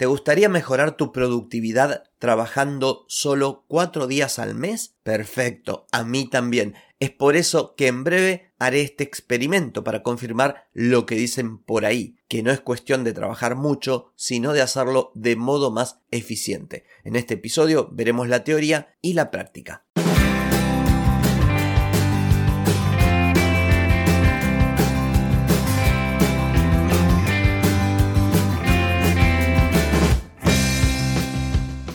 ¿Te gustaría mejorar tu productividad trabajando solo cuatro días al mes? Perfecto, a mí también. Es por eso que en breve haré este experimento para confirmar lo que dicen por ahí, que no es cuestión de trabajar mucho, sino de hacerlo de modo más eficiente. En este episodio veremos la teoría y la práctica.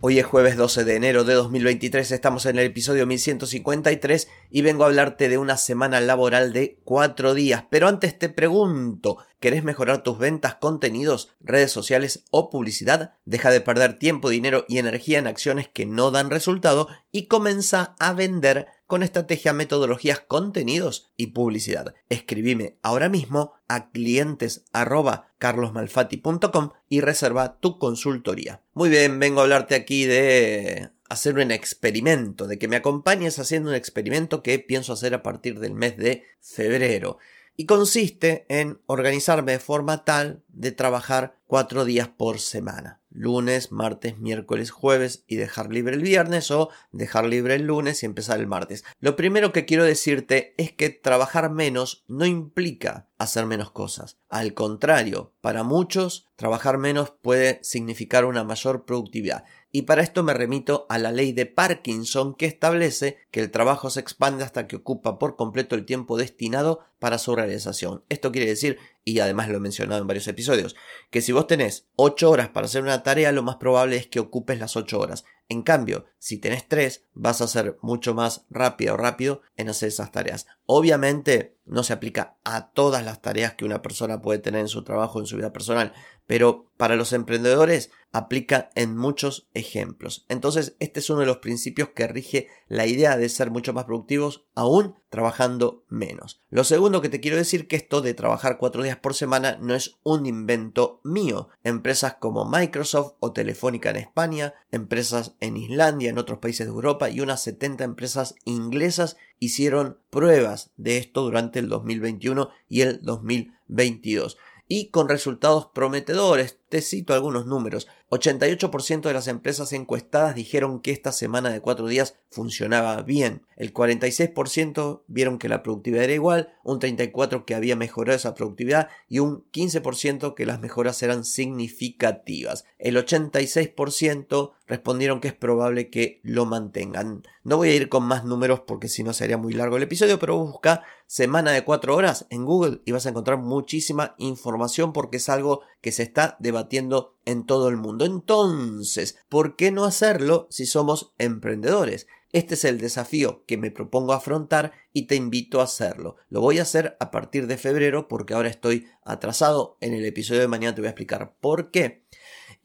Hoy es jueves 12 de enero de 2023, estamos en el episodio 1153 y vengo a hablarte de una semana laboral de 4 días. Pero antes te pregunto, ¿querés mejorar tus ventas, contenidos, redes sociales o publicidad? Deja de perder tiempo, dinero y energía en acciones que no dan resultado y comienza a vender con estrategia, metodologías, contenidos y publicidad. Escribime ahora mismo a clientes y reserva tu consultoría. Muy bien, vengo a hablarte aquí de hacer un experimento, de que me acompañes haciendo un experimento que pienso hacer a partir del mes de febrero. Y consiste en organizarme de forma tal de trabajar cuatro días por semana lunes, martes, miércoles, jueves y dejar libre el viernes o dejar libre el lunes y empezar el martes. Lo primero que quiero decirte es que trabajar menos no implica hacer menos cosas. Al contrario, para muchos, trabajar menos puede significar una mayor productividad. Y para esto me remito a la ley de Parkinson que establece que el trabajo se expande hasta que ocupa por completo el tiempo destinado para su realización. Esto quiere decir, y además lo he mencionado en varios episodios, que si vos tenés 8 horas para hacer una tarea, lo más probable es que ocupes las 8 horas. En cambio, si tenés 3, vas a ser mucho más rápido o rápido en hacer esas tareas. Obviamente no se aplica a todas las tareas que una persona puede tener en su trabajo, en su vida personal, pero para los emprendedores aplica en muchos ejemplos. Entonces, este es uno de los principios que rige la idea de ser mucho más productivos aún trabajando menos. Lo segundo que te quiero decir que esto de trabajar cuatro días por semana no es un invento mío. Empresas como Microsoft o Telefónica en España, empresas en Islandia, en otros países de Europa y unas 70 empresas inglesas hicieron pruebas de esto durante el 2021 y el 2022 y con resultados prometedores. Te cito algunos números. 88% de las empresas encuestadas dijeron que esta semana de cuatro días funcionaba bien. El 46% vieron que la productividad era igual, un 34% que había mejorado esa productividad y un 15% que las mejoras eran significativas. El 86% respondieron que es probable que lo mantengan. No voy a ir con más números porque si no sería muy largo el episodio, pero busca semana de cuatro horas en Google y vas a encontrar muchísima información porque es algo que se está debatiendo en todo el mundo. Entonces, ¿por qué no hacerlo si somos emprendedores? Este es el desafío que me propongo afrontar y te invito a hacerlo. Lo voy a hacer a partir de febrero porque ahora estoy atrasado. En el episodio de mañana te voy a explicar por qué.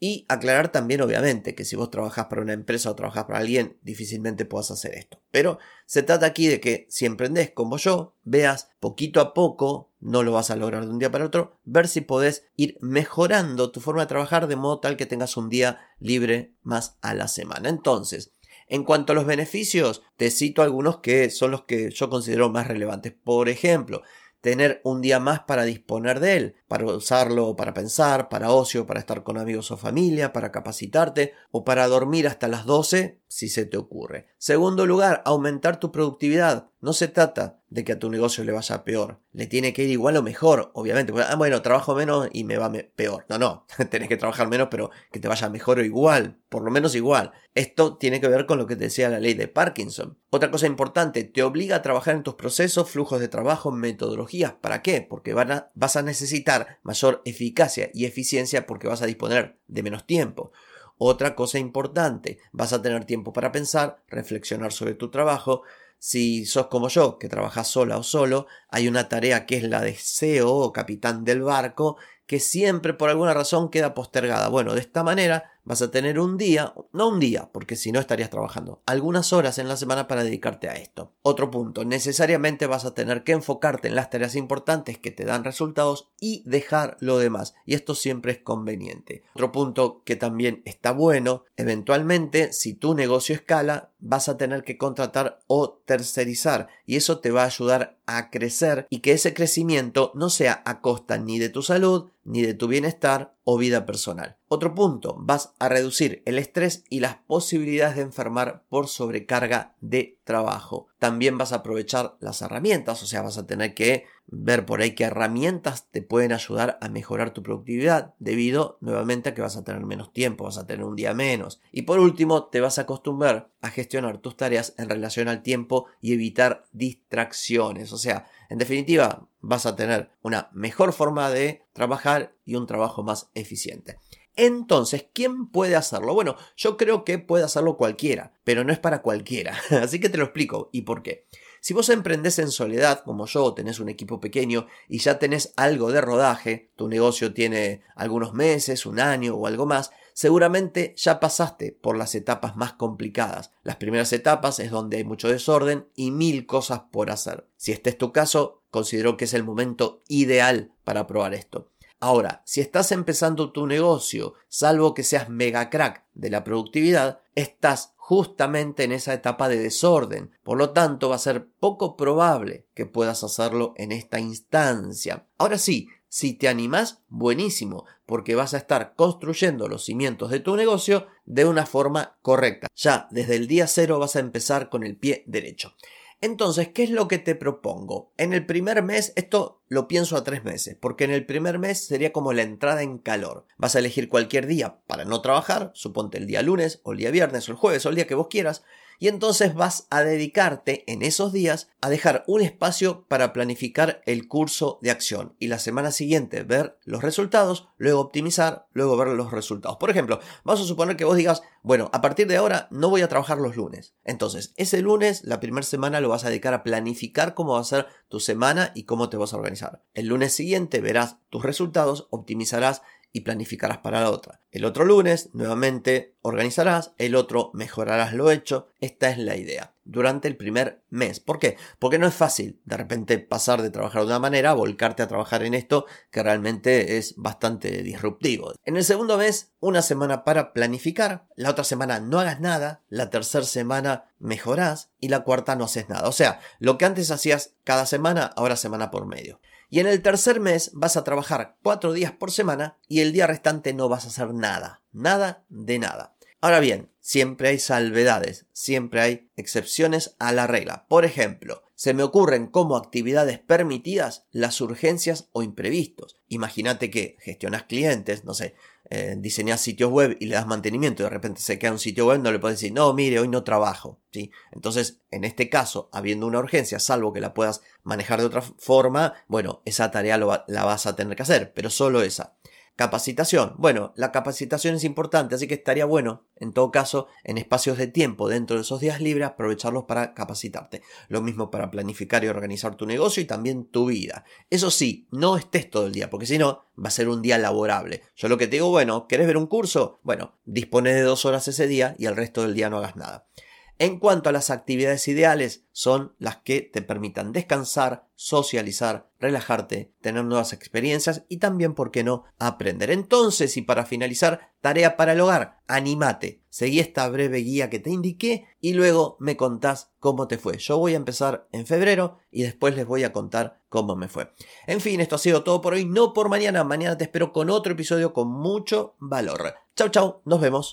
Y aclarar también, obviamente, que si vos trabajas para una empresa o trabajas para alguien, difícilmente puedas hacer esto. Pero se trata aquí de que si emprendés como yo, veas poquito a poco, no lo vas a lograr de un día para otro, ver si podés ir mejorando tu forma de trabajar de modo tal que tengas un día libre más a la semana. Entonces, en cuanto a los beneficios, te cito algunos que son los que yo considero más relevantes. Por ejemplo, tener un día más para disponer de él, para usarlo para pensar, para ocio, para estar con amigos o familia, para capacitarte o para dormir hasta las 12 si se te ocurre. Segundo lugar, aumentar tu productividad. No se trata de que a tu negocio le vaya peor. Le tiene que ir igual o mejor, obviamente. Ah, bueno, trabajo menos y me va peor. No, no. Tenés que trabajar menos, pero que te vaya mejor o igual. Por lo menos igual. Esto tiene que ver con lo que te decía la ley de Parkinson. Otra cosa importante, te obliga a trabajar en tus procesos, flujos de trabajo, metodologías. ¿Para qué? Porque vas a necesitar mayor eficacia y eficiencia porque vas a disponer de menos tiempo. Otra cosa importante, vas a tener tiempo para pensar, reflexionar sobre tu trabajo. Si sos como yo, que trabajas sola o solo, hay una tarea que es la de CEO o capitán del barco, que siempre por alguna razón queda postergada. Bueno, de esta manera vas a tener un día, no un día, porque si no estarías trabajando, algunas horas en la semana para dedicarte a esto. Otro punto, necesariamente vas a tener que enfocarte en las tareas importantes que te dan resultados y dejar lo demás. Y esto siempre es conveniente. Otro punto que también está bueno, eventualmente, si tu negocio escala, vas a tener que contratar o tercerizar y eso te va a ayudar a crecer y que ese crecimiento no sea a costa ni de tu salud, ni de tu bienestar o vida personal. Otro punto, vas a reducir el estrés y las posibilidades de enfermar por sobrecarga de trabajo. También vas a aprovechar las herramientas, o sea, vas a tener que ver por ahí qué herramientas te pueden ayudar a mejorar tu productividad debido nuevamente a que vas a tener menos tiempo, vas a tener un día menos. Y por último, te vas a acostumbrar a gestionar tus tareas en relación al tiempo y evitar distracciones. O sea, en definitiva, vas a tener una mejor forma de trabajar y un trabajo más eficiente. Entonces, ¿quién puede hacerlo? Bueno, yo creo que puede hacerlo cualquiera, pero no es para cualquiera. Así que te lo explico y por qué. Si vos emprendés en soledad, como yo, tenés un equipo pequeño y ya tenés algo de rodaje, tu negocio tiene algunos meses, un año o algo más, seguramente ya pasaste por las etapas más complicadas. Las primeras etapas es donde hay mucho desorden y mil cosas por hacer. Si este es tu caso, considero que es el momento ideal para probar esto. Ahora, si estás empezando tu negocio, salvo que seas mega crack de la productividad, estás justamente en esa etapa de desorden. Por lo tanto, va a ser poco probable que puedas hacerlo en esta instancia. Ahora sí, si te animas, buenísimo, porque vas a estar construyendo los cimientos de tu negocio de una forma correcta. Ya desde el día cero vas a empezar con el pie derecho. Entonces, ¿qué es lo que te propongo? En el primer mes, esto lo pienso a tres meses, porque en el primer mes sería como la entrada en calor. Vas a elegir cualquier día para no trabajar, suponte el día lunes, o el día viernes, o el jueves, o el día que vos quieras, y entonces vas a dedicarte en esos días a dejar un espacio para planificar el curso de acción y la semana siguiente ver los resultados, luego optimizar, luego ver los resultados. Por ejemplo, vamos a suponer que vos digas, bueno, a partir de ahora no voy a trabajar los lunes. Entonces, ese lunes, la primera semana lo vas a dedicar a planificar cómo va a ser tu semana y cómo te vas a organizar. El lunes siguiente verás tus resultados, optimizarás y planificarás para la otra. El otro lunes nuevamente organizarás, el otro mejorarás lo hecho. Esta es la idea. Durante el primer mes. ¿Por qué? Porque no es fácil de repente pasar de trabajar de una manera volcarte a trabajar en esto que realmente es bastante disruptivo. En el segundo mes, una semana para planificar, la otra semana no hagas nada, la tercera semana mejorás y la cuarta no haces nada. O sea, lo que antes hacías cada semana, ahora semana por medio. Y en el tercer mes vas a trabajar cuatro días por semana y el día restante no vas a hacer nada. Nada de nada. Ahora bien, siempre hay salvedades, siempre hay excepciones a la regla. Por ejemplo, se me ocurren como actividades permitidas las urgencias o imprevistos. Imagínate que gestionas clientes, no sé, eh, diseñas sitios web y le das mantenimiento y de repente se queda un sitio web, no le puedes decir, no, mire, hoy no trabajo. ¿sí? Entonces, en este caso, habiendo una urgencia, salvo que la puedas manejar de otra forma, bueno, esa tarea la vas a tener que hacer, pero solo esa. Capacitación. Bueno, la capacitación es importante, así que estaría bueno, en todo caso, en espacios de tiempo dentro de esos días libres, aprovecharlos para capacitarte. Lo mismo para planificar y organizar tu negocio y también tu vida. Eso sí, no estés todo el día, porque si no, va a ser un día laborable. Yo lo que te digo, bueno, ¿querés ver un curso? Bueno, dispone de dos horas ese día y el resto del día no hagas nada. En cuanto a las actividades ideales, son las que te permitan descansar, socializar, relajarte, tener nuevas experiencias y también, ¿por qué no?, aprender. Entonces, y para finalizar, tarea para el hogar, animate, seguí esta breve guía que te indiqué y luego me contás cómo te fue. Yo voy a empezar en febrero y después les voy a contar cómo me fue. En fin, esto ha sido todo por hoy, no por mañana, mañana te espero con otro episodio con mucho valor. Chau, chau, nos vemos.